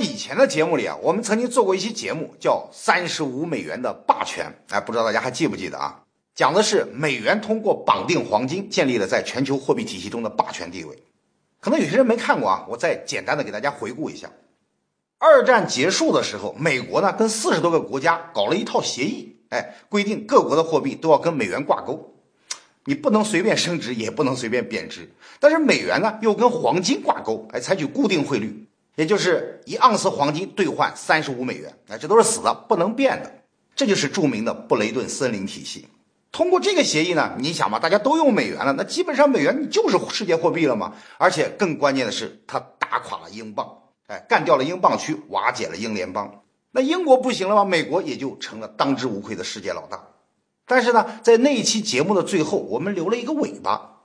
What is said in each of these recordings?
以前的节目里啊，我们曾经做过一期节目，叫《三十五美元的霸权》，哎，不知道大家还记不记得啊？讲的是美元通过绑定黄金，建立了在全球货币体系中的霸权地位。可能有些人没看过啊，我再简单的给大家回顾一下。二战结束的时候，美国呢跟四十多个国家搞了一套协议，哎，规定各国的货币都要跟美元挂钩，你不能随便升值，也不能随便贬值。但是美元呢又跟黄金挂钩，哎，采取固定汇率，也就是一盎司黄金兑换三十五美元，哎，这都是死的，不能变的。这就是著名的布雷顿森林体系。通过这个协议呢，你想吧，大家都用美元了，那基本上美元你就是世界货币了嘛。而且更关键的是，它打垮了英镑。哎，干掉了英镑区，瓦解了英联邦，那英国不行了吗？美国也就成了当之无愧的世界老大。但是呢，在那一期节目的最后，我们留了一个尾巴，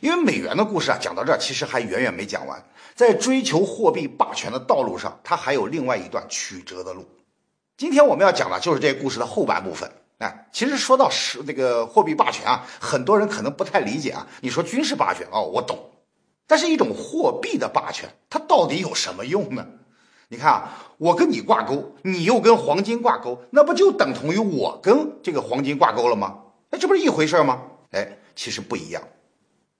因为美元的故事啊，讲到这儿其实还远远没讲完。在追求货币霸权的道路上，它还有另外一段曲折的路。今天我们要讲的就是这个故事的后半部分。哎，其实说到是那个货币霸权啊，很多人可能不太理解啊。你说军事霸权哦，我懂。但是一种货币的霸权，它到底有什么用呢？你看啊，我跟你挂钩，你又跟黄金挂钩，那不就等同于我跟这个黄金挂钩了吗？哎，这不是一回事吗？哎，其实不一样。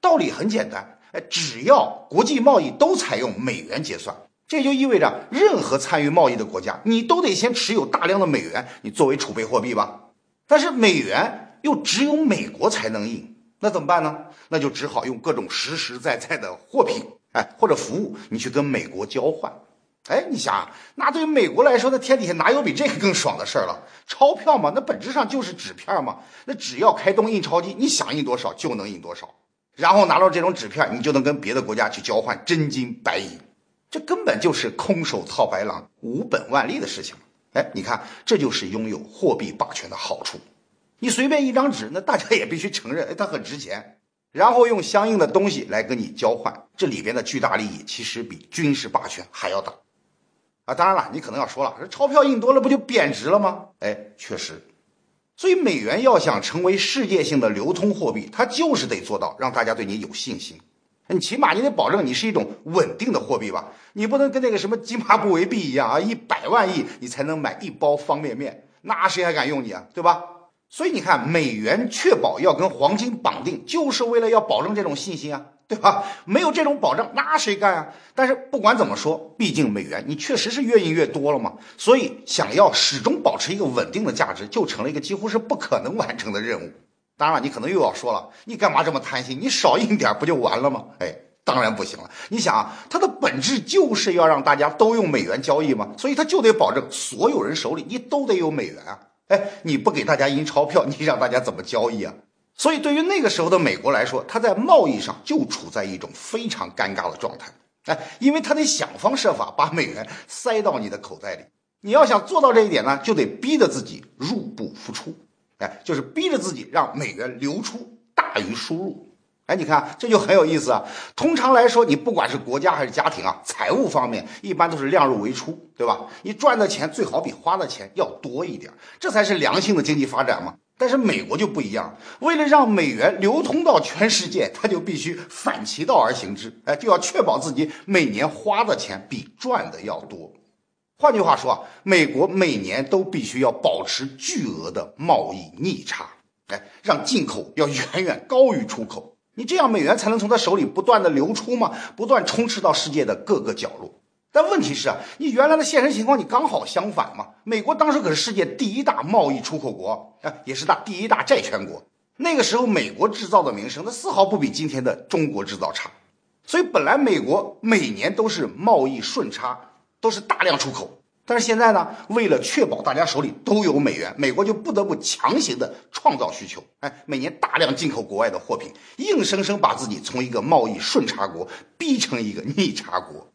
道理很简单，哎，只要国际贸易都采用美元结算，这就意味着任何参与贸易的国家，你都得先持有大量的美元，你作为储备货币吧。但是美元又只有美国才能印。那怎么办呢？那就只好用各种实实在在的货品，哎，或者服务，你去跟美国交换。哎，你想，那对于美国来说，那天底下哪有比这个更爽的事儿了？钞票嘛，那本质上就是纸片嘛。那只要开动印钞机，你想印多少就能印多少，然后拿到这种纸片，你就能跟别的国家去交换真金白银。这根本就是空手套白狼、无本万利的事情。哎，你看，这就是拥有货币霸权的好处。你随便一张纸，那大家也必须承认，哎，它很值钱，然后用相应的东西来跟你交换，这里边的巨大利益其实比军事霸权还要大，啊，当然了，你可能要说了，这钞票印多了不就贬值了吗？哎，确实，所以美元要想成为世界性的流通货币，它就是得做到让大家对你有信心，你起码你得保证你是一种稳定的货币吧，你不能跟那个什么津巴布韦币一样啊，一百万亿你才能买一包方便面，那谁还敢用你啊，对吧？所以你看，美元确保要跟黄金绑定，就是为了要保证这种信心啊，对吧？没有这种保证，那谁干啊？但是不管怎么说，毕竟美元你确实是越印越多了嘛，所以想要始终保持一个稳定的价值，就成了一个几乎是不可能完成的任务。当然了，你可能又要说了，你干嘛这么贪心？你少印点不就完了吗？哎，当然不行了。你想啊，它的本质就是要让大家都用美元交易嘛，所以它就得保证所有人手里你都得有美元啊。哎，你不给大家印钞票，你让大家怎么交易啊？所以对于那个时候的美国来说，它在贸易上就处在一种非常尴尬的状态。哎，因为他得想方设法把美元塞到你的口袋里。你要想做到这一点呢，就得逼着自己入不敷出。哎，就是逼着自己让美元流出大于输入。哎，你看这就很有意思啊。通常来说，你不管是国家还是家庭啊，财务方面一般都是量入为出，对吧？你赚的钱最好比花的钱要多一点，这才是良性的经济发展嘛。但是美国就不一样，为了让美元流通到全世界，它就必须反其道而行之，哎，就要确保自己每年花的钱比赚的要多。换句话说啊，美国每年都必须要保持巨额的贸易逆差，哎，让进口要远远高于出口。你这样美元才能从他手里不断的流出吗？不断充斥到世界的各个角落。但问题是啊，你原来的现实情况你刚好相反嘛。美国当时可是世界第一大贸易出口国啊，也是大第一大债权国。那个时候美国制造的名声，那丝毫不比今天的中国制造差。所以本来美国每年都是贸易顺差，都是大量出口。但是现在呢，为了确保大家手里都有美元，美国就不得不强行的创造需求，哎，每年大量进口国外的货品，硬生生把自己从一个贸易顺差国逼成一个逆差国。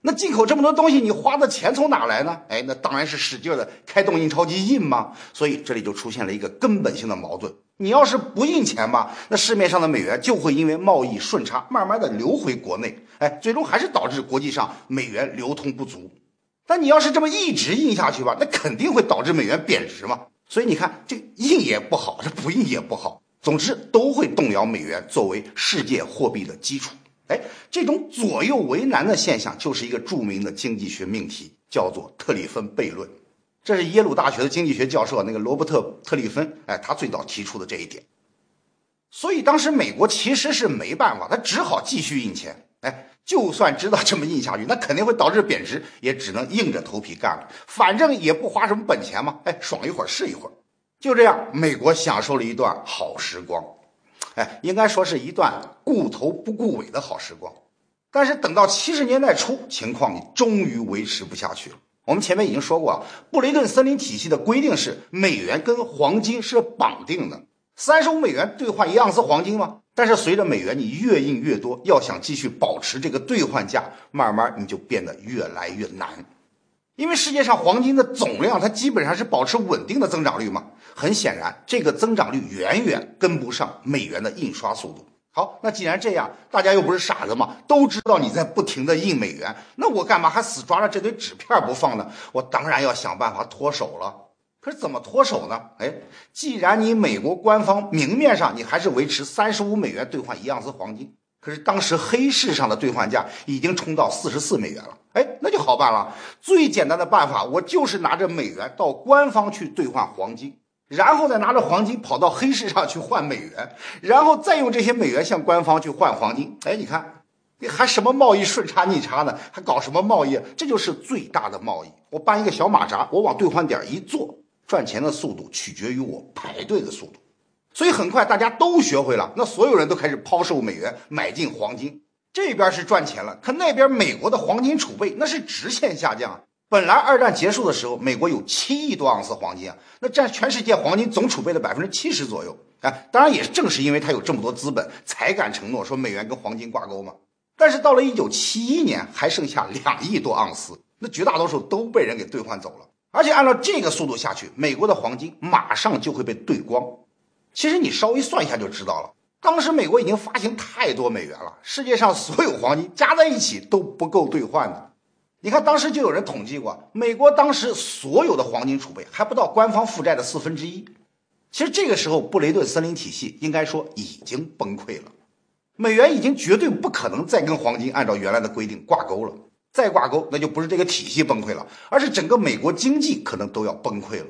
那进口这么多东西，你花的钱从哪来呢？哎，那当然是使劲的开动印钞机印嘛。所以这里就出现了一个根本性的矛盾：你要是不印钱吧，那市面上的美元就会因为贸易顺差慢慢的流回国内，哎，最终还是导致国际上美元流通不足。但你要是这么一直印下去吧，那肯定会导致美元贬值嘛。所以你看，这印也不好，这不印也不好，总之都会动摇美元作为世界货币的基础。哎，这种左右为难的现象就是一个著名的经济学命题，叫做特里芬悖论。这是耶鲁大学的经济学教授那个罗伯特·特里芬，哎，他最早提出的这一点。所以当时美国其实是没办法，他只好继续印钱。哎，就算知道这么印下去，那肯定会导致贬值，也只能硬着头皮干了。反正也不花什么本钱嘛，哎，爽一会儿是一会儿。就这样，美国享受了一段好时光。哎，应该说是一段顾头不顾尾的好时光。但是等到七十年代初，情况终于维持不下去了。我们前面已经说过啊，布雷顿森林体系的规定是美元跟黄金是绑定的，三十五美元兑换一盎司黄金吗？但是随着美元你越印越多，要想继续保持这个兑换价，慢慢你就变得越来越难。因为世界上黄金的总量它基本上是保持稳定的增长率嘛，很显然这个增长率远远跟不上美元的印刷速度。好，那既然这样，大家又不是傻子嘛，都知道你在不停的印美元，那我干嘛还死抓着这堆纸片不放呢？我当然要想办法脱手了。可是怎么脱手呢？哎，既然你美国官方明面上你还是维持三十五美元兑换一盎司黄金，可是当时黑市上的兑换价已经冲到四十四美元了。哎，那就好办了，最简单的办法，我就是拿着美元到官方去兑换黄金。然后再拿着黄金跑到黑市上去换美元，然后再用这些美元向官方去换黄金。哎，你看，你还什么贸易顺差逆差呢？还搞什么贸易？这就是最大的贸易。我搬一个小马扎，我往兑换点一坐，赚钱的速度取决于我排队的速度。所以很快大家都学会了，那所有人都开始抛售美元，买进黄金。这边是赚钱了，可那边美国的黄金储备那是直线下降。本来二战结束的时候，美国有七亿多盎司黄金啊，那占全世界黄金总储备的百分之七十左右。哎，当然也正是因为他有这么多资本，才敢承诺说美元跟黄金挂钩嘛。但是到了一九七一年，还剩下两亿多盎司，那绝大多数都被人给兑换走了。而且按照这个速度下去，美国的黄金马上就会被兑光。其实你稍微算一下就知道了，当时美国已经发行太多美元了，世界上所有黄金加在一起都不够兑换的。你看，当时就有人统计过，美国当时所有的黄金储备还不到官方负债的四分之一。其实这个时候，布雷顿森林体系应该说已经崩溃了，美元已经绝对不可能再跟黄金按照原来的规定挂钩了。再挂钩，那就不是这个体系崩溃了，而是整个美国经济可能都要崩溃了。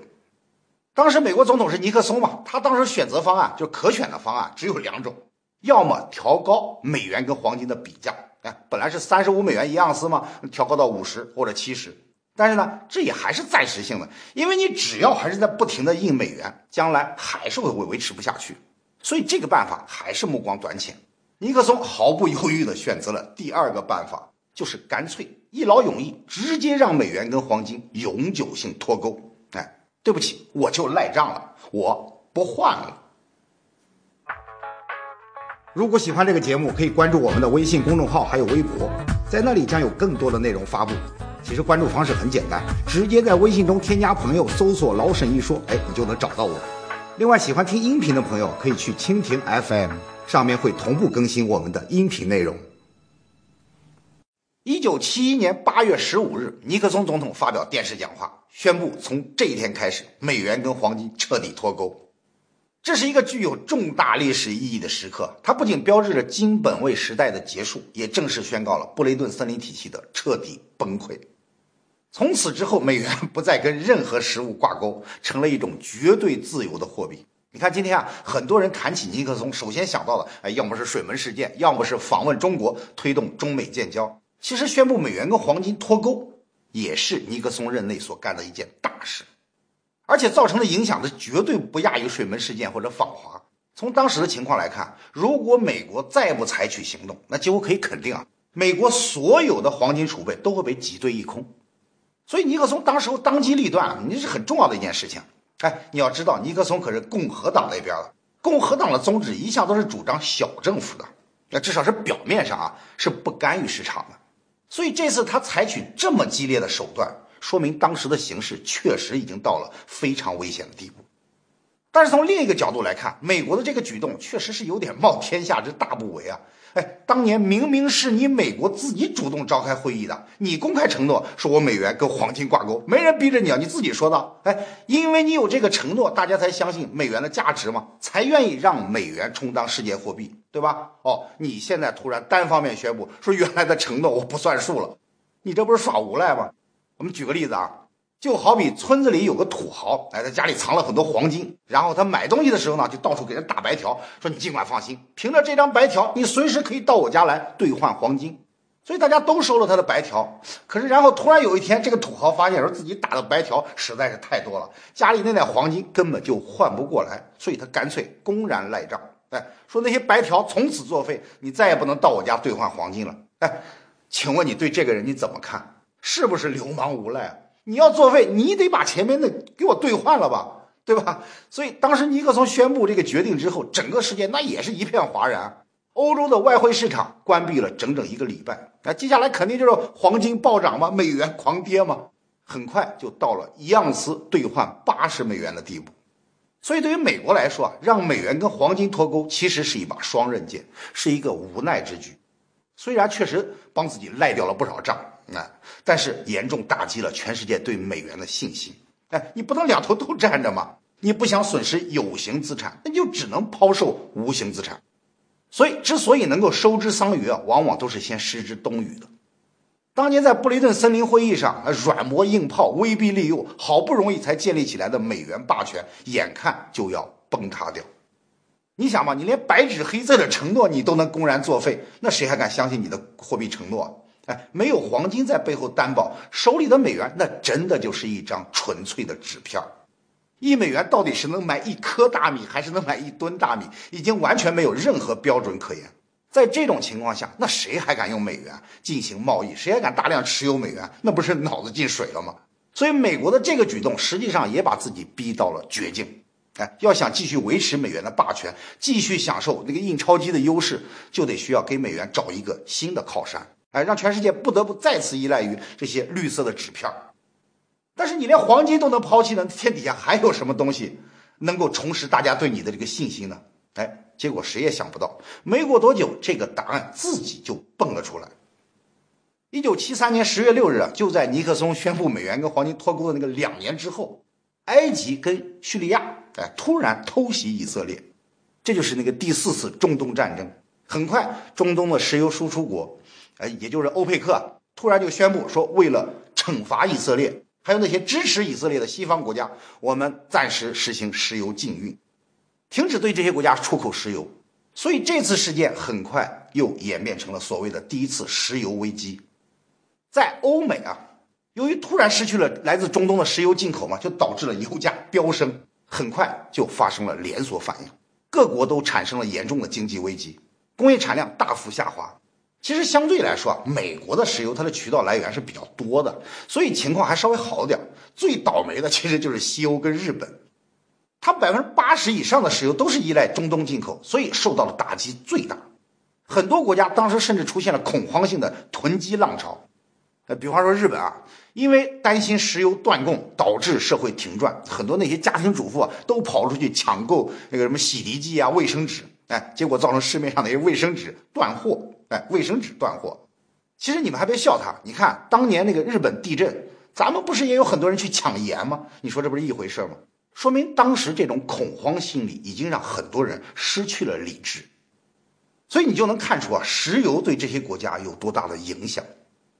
当时美国总统是尼克松嘛，他当时选择方案就可选的方案只有两种，要么调高美元跟黄金的比价。哎，本来是三十五美元一盎司嘛，调高到五十或者七十，但是呢，这也还是暂时性的，因为你只要还是在不停的印美元，将来还是会维维持不下去，所以这个办法还是目光短浅。尼克松毫不犹豫地选择了第二个办法，就是干脆一劳永逸，直接让美元跟黄金永久性脱钩。哎，对不起，我就赖账了，我不换了。如果喜欢这个节目，可以关注我们的微信公众号，还有微博，在那里将有更多的内容发布。其实关注方式很简单，直接在微信中添加朋友，搜索“老沈一说”，哎，你就能找到我。另外，喜欢听音频的朋友可以去蜻蜓 FM，上面会同步更新我们的音频内容。一九七一年八月十五日，尼克松总统发表电视讲话，宣布从这一天开始，美元跟黄金彻底脱钩。这是一个具有重大历史意义的时刻，它不仅标志着金本位时代的结束，也正式宣告了布雷顿森林体系的彻底崩溃。从此之后，美元不再跟任何实物挂钩，成了一种绝对自由的货币。你看，今天啊，很多人谈起尼克松，首先想到的，哎，要么是水门事件，要么是访问中国，推动中美建交。其实，宣布美元跟黄金脱钩，也是尼克松任内所干的一件大事。而且造成的影响的绝对不亚于水门事件或者访华。从当时的情况来看，如果美国再不采取行动，那几乎可以肯定啊，美国所有的黄金储备都会被挤兑一空。所以尼克松当时当机立断，你是很重要的一件事情。哎，你要知道，尼克松可是共和党那边的，共和党的宗旨一向都是主张小政府的，那至少是表面上啊是不干预市场的。所以这次他采取这么激烈的手段。说明当时的形势确实已经到了非常危险的地步。但是从另一个角度来看，美国的这个举动确实是有点冒天下之大不韪啊！哎，当年明明是你美国自己主动召开会议的，你公开承诺说我美元跟黄金挂钩，没人逼着你啊，你自己说的。哎，因为你有这个承诺，大家才相信美元的价值嘛，才愿意让美元充当世界货币，对吧？哦，你现在突然单方面宣布说原来的承诺我不算数了，你这不是耍无赖吗？我们举个例子啊。就好比村子里有个土豪，哎，在家里藏了很多黄金，然后他买东西的时候呢，就到处给人打白条，说你尽管放心，凭着这张白条，你随时可以到我家来兑换黄金。所以大家都收了他的白条。可是，然后突然有一天，这个土豪发现说自己打的白条实在是太多了，家里那点黄金根本就换不过来，所以他干脆公然赖账，哎，说那些白条从此作废，你再也不能到我家兑换黄金了。哎，请问你对这个人你怎么看？是不是流氓无赖？你要作废，你得把前面的给我兑换了吧，对吧？所以当时尼克松宣布这个决定之后，整个世界那也是一片哗然，欧洲的外汇市场关闭了整整一个礼拜。那接下来肯定就是黄金暴涨嘛，美元狂跌嘛，很快就到了一盎司兑换八十美元的地步。所以对于美国来说啊，让美元跟黄金脱钩，其实是一把双刃剑，是一个无奈之举。虽然确实帮自己赖掉了不少账。啊，但是严重打击了全世界对美元的信心。哎，你不能两头都占着嘛？你不想损失有形资产，那就只能抛售无形资产。所以，之所以能够收之桑榆啊，往往都是先失之东隅的。当年在布雷顿森林会议上，软磨硬泡、威逼利诱，好不容易才建立起来的美元霸权，眼看就要崩塌掉。你想嘛，你连白纸黑字的承诺你都能公然作废，那谁还敢相信你的货币承诺？哎，没有黄金在背后担保，手里的美元那真的就是一张纯粹的纸片一美元到底是能买一颗大米，还是能买一吨大米，已经完全没有任何标准可言。在这种情况下，那谁还敢用美元进行贸易？谁还敢大量持有美元？那不是脑子进水了吗？所以，美国的这个举动实际上也把自己逼到了绝境。哎，要想继续维持美元的霸权，继续享受那个印钞机的优势，就得需要给美元找一个新的靠山。哎，让全世界不得不再次依赖于这些绿色的纸片但是你连黄金都能抛弃呢，天底下还有什么东西能够重拾大家对你的这个信心呢？哎，结果谁也想不到，没过多久，这个答案自己就蹦了出来。一九七三年十月六日啊，就在尼克松宣布美元跟黄金脱钩的那个两年之后，埃及跟叙利亚哎突然偷袭以色列，这就是那个第四次中东战争。很快，中东的石油输出国。哎，也就是欧佩克突然就宣布说，为了惩罚以色列，还有那些支持以色列的西方国家，我们暂时实行石油禁运，停止对这些国家出口石油。所以这次事件很快又演变成了所谓的第一次石油危机。在欧美啊，由于突然失去了来自中东的石油进口嘛，就导致了油价飙升，很快就发生了连锁反应，各国都产生了严重的经济危机，工业产量大幅下滑。其实相对来说啊，美国的石油它的渠道来源是比较多的，所以情况还稍微好点最倒霉的其实就是西欧跟日本，它百分之八十以上的石油都是依赖中东进口，所以受到的打击最大。很多国家当时甚至出现了恐慌性的囤积浪潮。呃，比方说日本啊，因为担心石油断供导致社会停转，很多那些家庭主妇啊都跑出去抢购那个什么洗涤剂啊、卫生纸，哎，结果造成市面上的一些卫生纸断货。哎，卫生纸断货，其实你们还别笑他。你看当年那个日本地震，咱们不是也有很多人去抢盐吗？你说这不是一回事吗？说明当时这种恐慌心理已经让很多人失去了理智。所以你就能看出啊，石油对这些国家有多大的影响。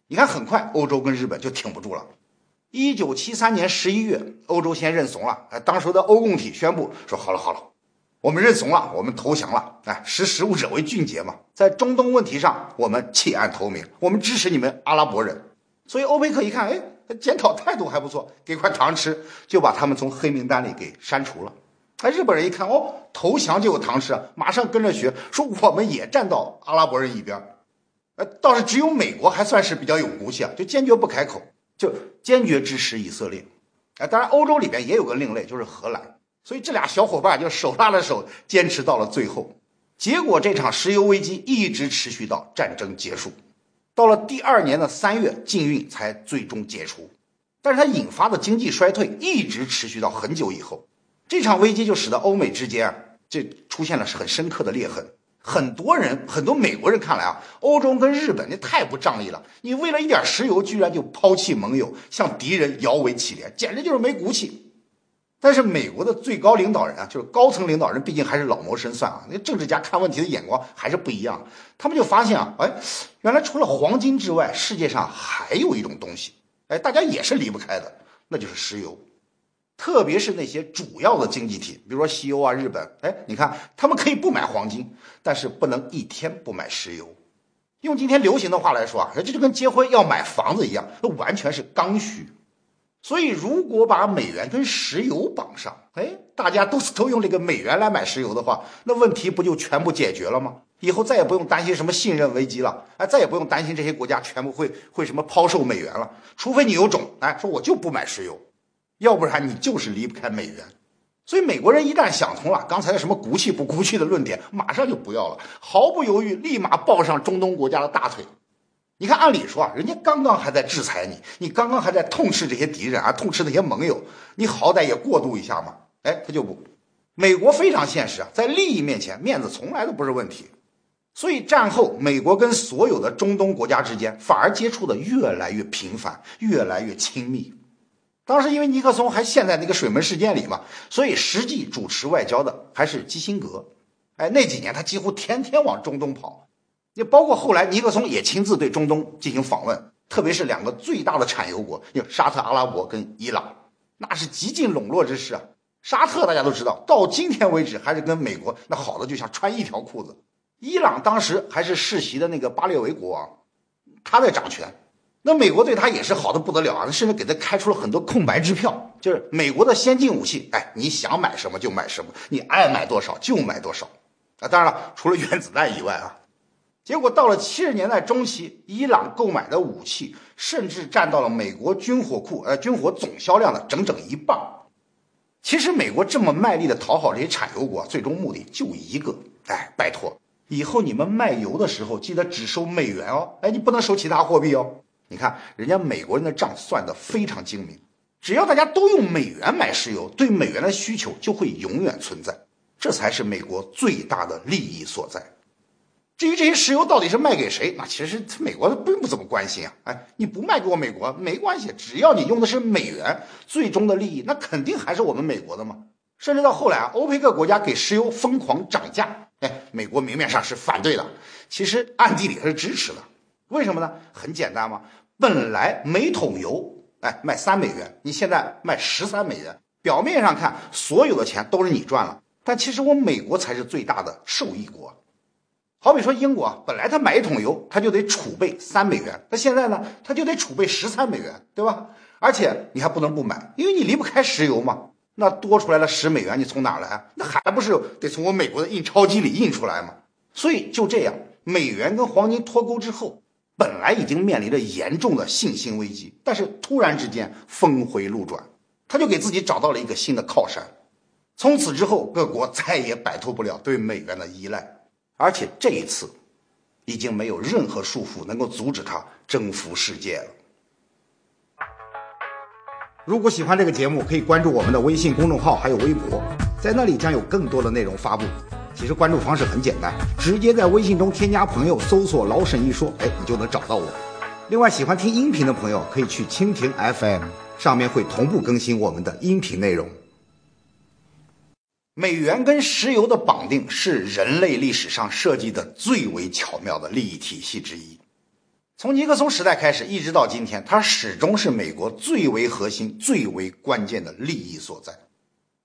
你看，很快欧洲跟日本就挺不住了。一九七三年十一月，欧洲先认怂了。哎，当时的欧共体宣布说：“好了好了。”我们认怂了，我们投降了。哎，识时务者为俊杰嘛，在中东问题上，我们弃暗投明，我们支持你们阿拉伯人。所以欧佩克一看，哎，检讨态度还不错，给块糖吃，就把他们从黑名单里给删除了。哎，日本人一看，哦，投降就有糖吃，马上跟着学，说我们也站到阿拉伯人一边。呃，倒是只有美国还算是比较有骨气啊，就坚决不开口，就坚决支持以色列。哎，当然欧洲里边也有个另类，就是荷兰。所以这俩小伙伴就手拉着手坚持到了最后，结果这场石油危机一直持续到战争结束，到了第二年的三月，禁运才最终解除。但是它引发的经济衰退一直持续到很久以后，这场危机就使得欧美之间啊，这出现了很深刻的裂痕。很多人，很多美国人看来啊，欧洲跟日本那太不仗义了，你为了一点石油，居然就抛弃盟友，向敌人摇尾乞怜，简直就是没骨气。但是美国的最高领导人啊，就是高层领导人，毕竟还是老谋深算啊。那政治家看问题的眼光还是不一样。他们就发现啊，哎，原来除了黄金之外，世界上还有一种东西，哎，大家也是离不开的，那就是石油。特别是那些主要的经济体，比如说西欧啊、日本，哎，你看他们可以不买黄金，但是不能一天不买石油。用今天流行的话来说啊，这就跟结婚要买房子一样，那完全是刚需。所以，如果把美元跟石油绑上，哎，大家都都用这个美元来买石油的话，那问题不就全部解决了吗？以后再也不用担心什么信任危机了，哎，再也不用担心这些国家全部会会什么抛售美元了。除非你有种，哎，说我就不买石油，要不然你就是离不开美元。所以美国人一旦想通了刚才的什么骨气不骨气的论点，马上就不要了，毫不犹豫，立马抱上中东国家的大腿。你看，按理说啊，人家刚刚还在制裁你，你刚刚还在痛斥这些敌人啊，痛斥那些盟友，你好歹也过渡一下嘛。哎，他就不，美国非常现实啊，在利益面前，面子从来都不是问题。所以战后，美国跟所有的中东国家之间反而接触的越来越频繁，越来越亲密。当时因为尼克松还陷在那个水门事件里嘛，所以实际主持外交的还是基辛格。哎，那几年他几乎天天往中东跑。也包括后来尼克松也亲自对中东进行访问，特别是两个最大的产油国，就沙特阿拉伯跟伊朗，那是极尽笼络之势啊。沙特大家都知道，到今天为止还是跟美国那好的就像穿一条裤子。伊朗当时还是世袭的那个巴列维国王，他在掌权，那美国对他也是好的不得了啊，甚至给他开出了很多空白支票，就是美国的先进武器，哎，你想买什么就买什么，你爱买多少就买多少。啊，当然了，除了原子弹以外啊。结果到了七十年代中期，伊朗购买的武器甚至占到了美国军火库呃军火总销量的整整一半。其实美国这么卖力的讨好这些产油国，最终目的就一个，哎，拜托，以后你们卖油的时候记得只收美元哦，哎，你不能收其他货币哦。你看人家美国人的账算得非常精明，只要大家都用美元买石油，对美元的需求就会永远存在，这才是美国最大的利益所在。至于这些石油到底是卖给谁，那其实美国并不怎么关心啊。哎，你不卖给我美国没关系，只要你用的是美元，最终的利益那肯定还是我们美国的嘛。甚至到后来啊，欧佩克国家给石油疯狂涨价，哎，美国明面上是反对的，其实暗地里是支持的。为什么呢？很简单嘛，本来每桶油哎卖三美元，你现在卖十三美元，表面上看所有的钱都是你赚了，但其实我美国才是最大的受益国。好比说英国，本来他买一桶油，他就得储备三美元，那现在呢，他就得储备十三美元，对吧？而且你还不能不买，因为你离不开石油嘛。那多出来的十美元你从哪来？那还不是得从我美国的印钞机里印出来吗？所以就这样，美元跟黄金脱钩之后，本来已经面临着严重的信心危机，但是突然之间峰回路转，他就给自己找到了一个新的靠山。从此之后，各国再也摆脱不了对美元的依赖。而且这一次，已经没有任何束缚能够阻止他征服世界了。如果喜欢这个节目，可以关注我们的微信公众号还有微博，在那里将有更多的内容发布。其实关注方式很简单，直接在微信中添加朋友，搜索“老沈一说”，哎，你就能找到我。另外，喜欢听音频的朋友可以去蜻蜓 FM，上面会同步更新我们的音频内容。美元跟石油的绑定是人类历史上设计的最为巧妙的利益体系之一。从尼克松时代开始，一直到今天，它始终是美国最为核心、最为关键的利益所在。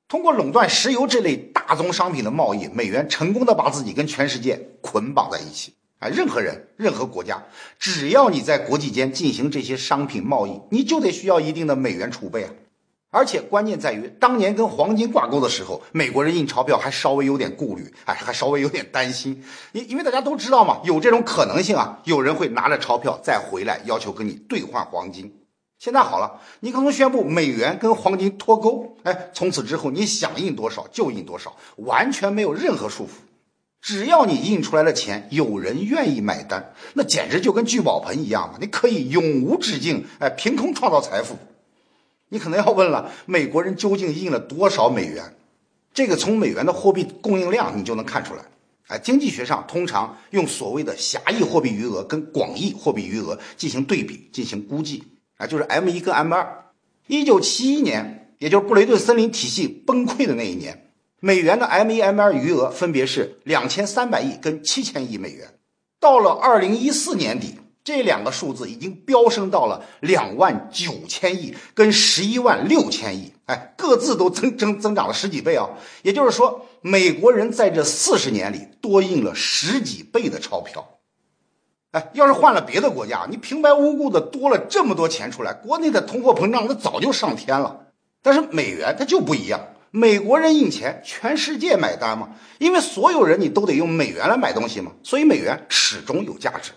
通过垄断石油这类大宗商品的贸易，美元成功的把自己跟全世界捆绑在一起。啊，任何人、任何国家，只要你在国际间进行这些商品贸易，你就得需要一定的美元储备啊。而且关键在于，当年跟黄金挂钩的时候，美国人印钞票还稍微有点顾虑，哎，还稍微有点担心，因因为大家都知道嘛，有这种可能性啊，有人会拿着钞票再回来要求跟你兑换黄金。现在好了，尼克松宣布美元跟黄金脱钩，哎，从此之后你想印多少就印多少，完全没有任何束缚，只要你印出来的钱有人愿意买单，那简直就跟聚宝盆一样嘛，你可以永无止境，哎，凭空创造财富。你可能要问了，美国人究竟印了多少美元？这个从美元的货币供应量你就能看出来。哎，经济学上通常用所谓的狭义货币余额跟广义货币余额进行对比进行估计啊，就是 M 一跟 M 二。一九七一年，也就是布雷顿森林体系崩溃的那一年，美元的 M 一 M 二余额分别是两千三百亿跟七千亿美元。到了二零一四年底，这两个数字已经飙升到了两万九千亿跟十一万六千亿，哎，各自都增增增长了十几倍啊！也就是说。美国人在这四十年里多印了十几倍的钞票，哎，要是换了别的国家，你平白无故的多了这么多钱出来，国内的通货膨胀那早就上天了。但是美元它就不一样，美国人印钱，全世界买单嘛，因为所有人你都得用美元来买东西嘛，所以美元始终有价值。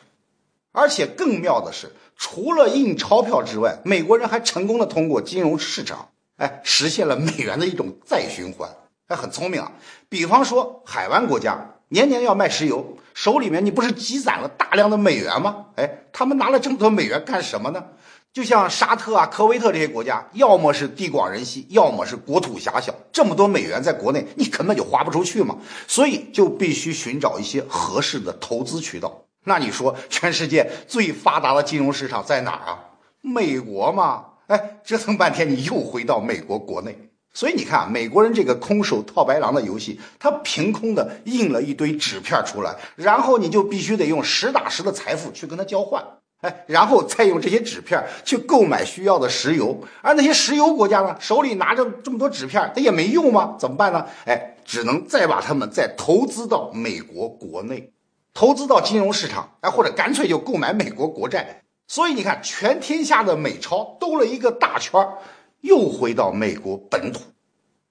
而且更妙的是，除了印钞票之外，美国人还成功的通过金融市场，哎，实现了美元的一种再循环。还很聪明啊，比方说海湾国家年年要卖石油，手里面你不是积攒了大量的美元吗？哎，他们拿了这么多美元干什么呢？就像沙特啊、科威特这些国家，要么是地广人稀，要么是国土狭小，这么多美元在国内你根本就花不出去嘛，所以就必须寻找一些合适的投资渠道。那你说，全世界最发达的金融市场在哪儿啊？美国嘛，哎，折腾半天你又回到美国国内。所以你看啊，美国人这个空手套白狼的游戏，他凭空的印了一堆纸片出来，然后你就必须得用实打实的财富去跟他交换，哎，然后再用这些纸片去购买需要的石油。而那些石油国家呢，手里拿着这么多纸片，他也没用吗？怎么办呢？哎，只能再把他们再投资到美国国内，投资到金融市场，哎，或者干脆就购买美国国债。所以你看，全天下的美钞兜了一个大圈儿。又回到美国本土，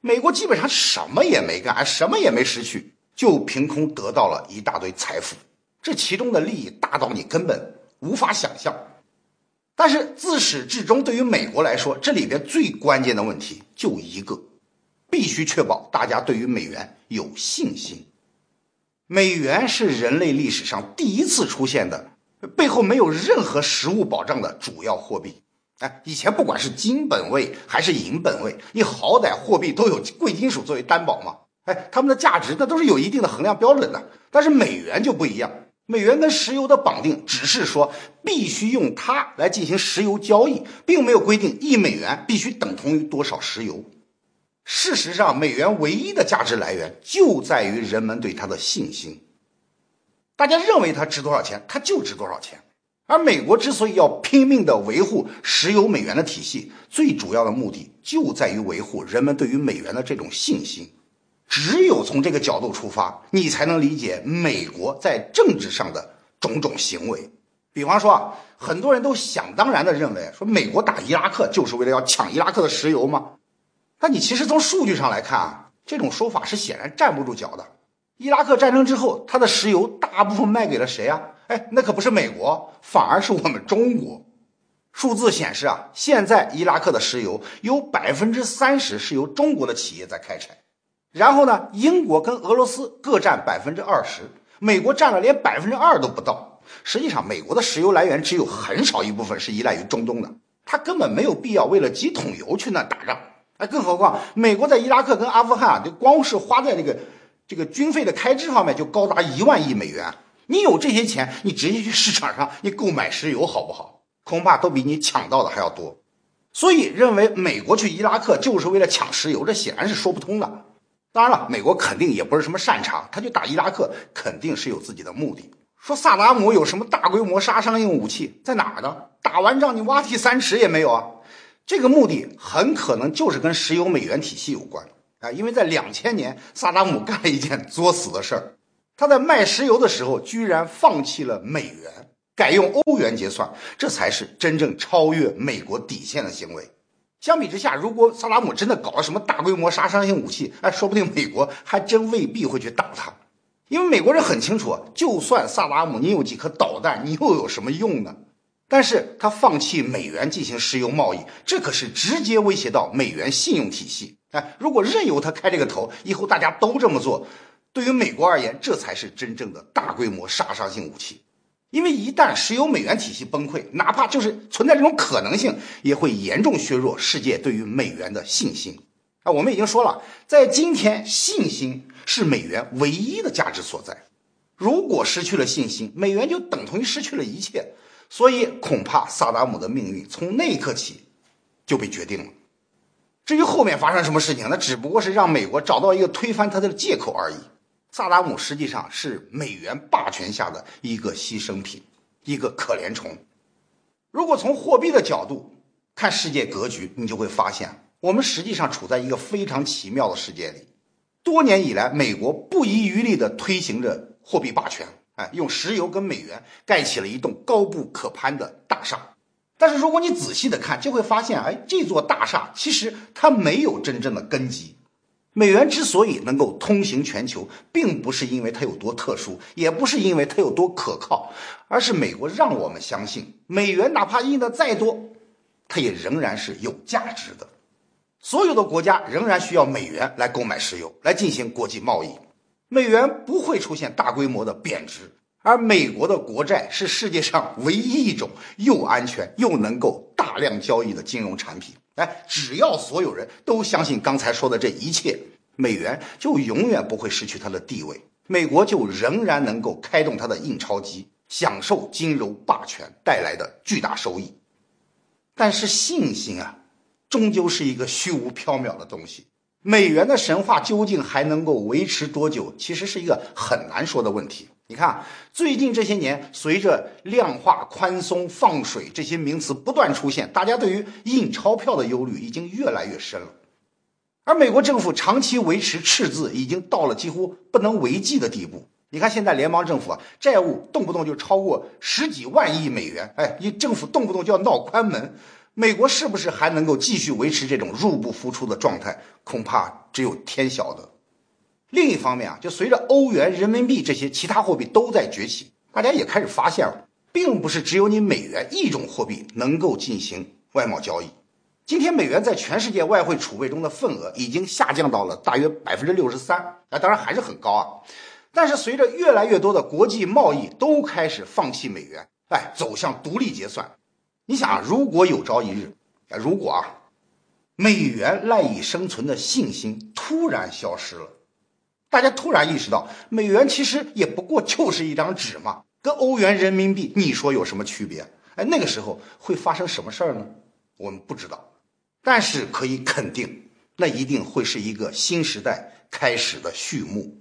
美国基本上什么也没干，什么也没失去，就凭空得到了一大堆财富。这其中的利益大到你根本无法想象。但是自始至终，对于美国来说，这里边最关键的问题就一个：必须确保大家对于美元有信心。美元是人类历史上第一次出现的背后没有任何实物保障的主要货币。哎，以前不管是金本位还是银本位，你好歹货币都有贵金属作为担保嘛。哎，它们的价值那都是有一定的衡量标准的。但是美元就不一样，美元跟石油的绑定只是说必须用它来进行石油交易，并没有规定一美元必须等同于多少石油。事实上，美元唯一的价值来源就在于人们对它的信心。大家认为它值多少钱，它就值多少钱。而美国之所以要拼命的维护石油美元的体系，最主要的目的就在于维护人们对于美元的这种信心。只有从这个角度出发，你才能理解美国在政治上的种种行为。比方说啊，很多人都想当然的认为，说美国打伊拉克就是为了要抢伊拉克的石油吗？但你其实从数据上来看啊，这种说法是显然站不住脚的。伊拉克战争之后，它的石油大部分卖给了谁啊？哎，那可不是美国，反而是我们中国。数字显示啊，现在伊拉克的石油有百分之三十是由中国的企业在开采，然后呢，英国跟俄罗斯各占百分之二十，美国占了连百分之二都不到。实际上，美国的石油来源只有很少一部分是依赖于中东的，它根本没有必要为了几桶油去那打仗。哎，更何况美国在伊拉克跟阿富汗啊，就光是花在这个这个军费的开支方面就高达一万亿美元。你有这些钱，你直接去市场上你购买石油好不好？恐怕都比你抢到的还要多。所以认为美国去伊拉克就是为了抢石油，这显然是说不通的。当然了，美国肯定也不是什么善茬，他去打伊拉克肯定是有自己的目的。说萨达姆有什么大规模杀伤性武器在哪儿呢？打完仗你挖地三尺也没有啊。这个目的很可能就是跟石油美元体系有关啊，因为在两千年萨达姆干了一件作死的事儿。他在卖石油的时候，居然放弃了美元，改用欧元结算，这才是真正超越美国底线的行为。相比之下，如果萨达姆真的搞了什么大规模杀伤性武器，哎，说不定美国还真未必会去打他，因为美国人很清楚，就算萨达姆你有几颗导弹，你又有什么用呢？但是他放弃美元进行石油贸易，这可是直接威胁到美元信用体系。哎，如果任由他开这个头，以后大家都这么做。对于美国而言，这才是真正的大规模杀伤性武器，因为一旦石油美元体系崩溃，哪怕就是存在这种可能性，也会严重削弱世界对于美元的信心。啊，我们已经说了，在今天，信心是美元唯一的价值所在。如果失去了信心，美元就等同于失去了一切。所以，恐怕萨达姆的命运从那一刻起就被决定了。至于后面发生什么事情，那只不过是让美国找到一个推翻他的借口而已。萨达姆实际上是美元霸权下的一个牺牲品，一个可怜虫。如果从货币的角度看世界格局，你就会发现，我们实际上处在一个非常奇妙的世界里。多年以来，美国不遗余力地推行着货币霸权，哎，用石油跟美元盖起了一栋高不可攀的大厦。但是，如果你仔细的看，就会发现，哎，这座大厦其实它没有真正的根基。美元之所以能够通行全球，并不是因为它有多特殊，也不是因为它有多可靠，而是美国让我们相信，美元哪怕印的再多，它也仍然是有价值的。所有的国家仍然需要美元来购买石油，来进行国际贸易。美元不会出现大规模的贬值，而美国的国债是世界上唯一一种又安全又能够大量交易的金融产品。哎，只要所有人都相信刚才说的这一切，美元就永远不会失去它的地位，美国就仍然能够开动它的印钞机，享受金融霸权带来的巨大收益。但是信心啊，终究是一个虚无缥缈的东西。美元的神话究竟还能够维持多久，其实是一个很难说的问题。你看，最近这些年，随着量化宽松、放水这些名词不断出现，大家对于印钞票的忧虑已经越来越深了。而美国政府长期维持赤字，已经到了几乎不能为继的地步。你看，现在联邦政府啊，债务动不动就超过十几万亿美元，哎，一政府动不动就要闹关门。美国是不是还能够继续维持这种入不敷出的状态？恐怕只有天晓得。另一方面啊，就随着欧元、人民币这些其他货币都在崛起，大家也开始发现了，并不是只有你美元一种货币能够进行外贸交易。今天美元在全世界外汇储备中的份额已经下降到了大约百分之六十三，啊，当然还是很高啊。但是随着越来越多的国际贸易都开始放弃美元，哎，走向独立结算，你想，如果有朝一日，啊，如果啊，美元赖以生存的信心突然消失了。大家突然意识到，美元其实也不过就是一张纸嘛，跟欧元、人民币，你说有什么区别？哎，那个时候会发生什么事儿呢？我们不知道，但是可以肯定，那一定会是一个新时代开始的序幕。